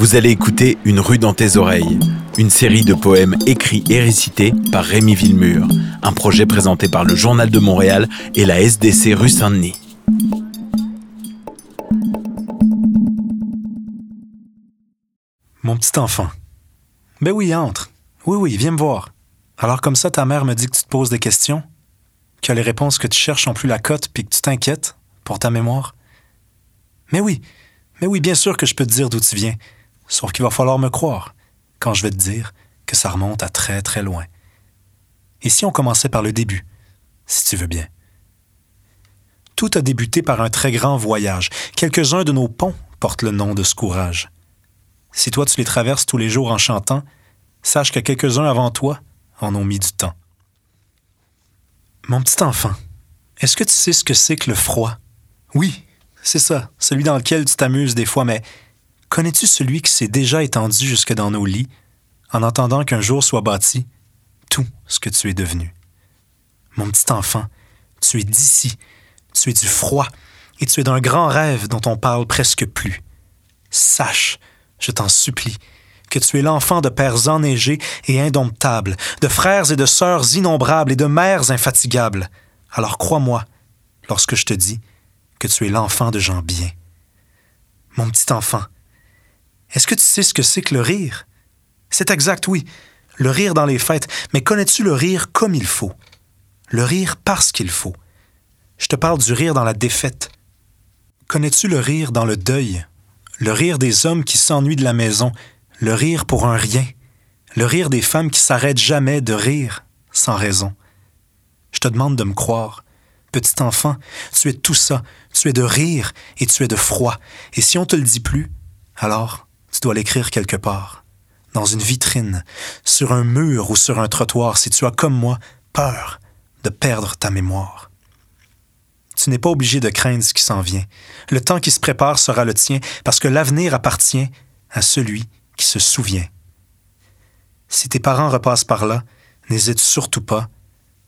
Vous allez écouter Une rue dans tes oreilles, une série de poèmes écrits et récités par Rémi Villemur, un projet présenté par le Journal de Montréal et la SDC rue Saint-Denis. Mon petit enfant. Ben oui, entre. Oui, oui, viens me voir. Alors comme ça, ta mère me dit que tu te poses des questions, que les réponses que tu cherches ont plus la cote puis que tu t'inquiètes pour ta mémoire. Mais oui, mais oui, bien sûr que je peux te dire d'où tu viens. Sauf qu'il va falloir me croire quand je vais te dire que ça remonte à très très loin. Et si on commençait par le début, si tu veux bien? Tout a débuté par un très grand voyage. Quelques-uns de nos ponts portent le nom de ce courage. Si toi tu les traverses tous les jours en chantant, sache que quelques-uns avant toi en ont mis du temps. Mon petit enfant, est-ce que tu sais ce que c'est que le froid? Oui, c'est ça, celui dans lequel tu t'amuses des fois, mais Connais-tu celui qui s'est déjà étendu jusque dans nos lits, en attendant qu'un jour soit bâti tout ce que tu es devenu? Mon petit enfant, tu es d'ici, tu es du froid, et tu es d'un grand rêve dont on parle presque plus. Sache, je t'en supplie, que tu es l'enfant de pères enneigés et indomptables, de frères et de sœurs innombrables et de mères infatigables. Alors crois-moi lorsque je te dis que tu es l'enfant de gens bien. Mon petit enfant, est-ce que tu sais ce que c'est que le rire? C'est exact, oui. Le rire dans les fêtes. Mais connais-tu le rire comme il faut? Le rire parce qu'il faut. Je te parle du rire dans la défaite. Connais-tu le rire dans le deuil? Le rire des hommes qui s'ennuient de la maison. Le rire pour un rien. Le rire des femmes qui s'arrêtent jamais de rire sans raison. Je te demande de me croire. Petit enfant, tu es tout ça. Tu es de rire et tu es de froid. Et si on te le dit plus, alors tu dois l'écrire quelque part, dans une vitrine, sur un mur ou sur un trottoir, si tu as, comme moi, peur de perdre ta mémoire. Tu n'es pas obligé de craindre ce qui s'en vient. Le temps qui se prépare sera le tien, parce que l'avenir appartient à celui qui se souvient. Si tes parents repassent par là, n'hésite surtout pas,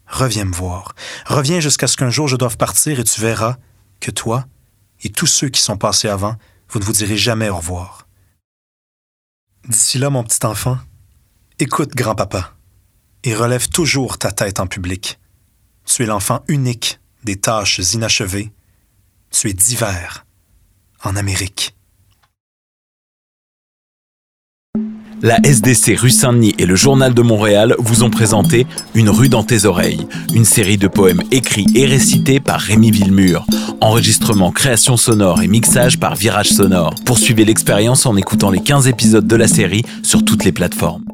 reviens me voir. Reviens jusqu'à ce qu'un jour je doive partir et tu verras que toi et tous ceux qui sont passés avant, vous ne vous direz jamais au revoir. D'ici là, mon petit enfant, écoute grand-papa et relève toujours ta tête en public. Tu es l'enfant unique des tâches inachevées. Tu es divers en Amérique. La SDC rue Saint-Denis et le Journal de Montréal vous ont présenté Une rue dans tes oreilles, une série de poèmes écrits et récités par Rémi Villemur. Enregistrement, création sonore et mixage par Virage Sonore. Poursuivez l'expérience en écoutant les 15 épisodes de la série sur toutes les plateformes.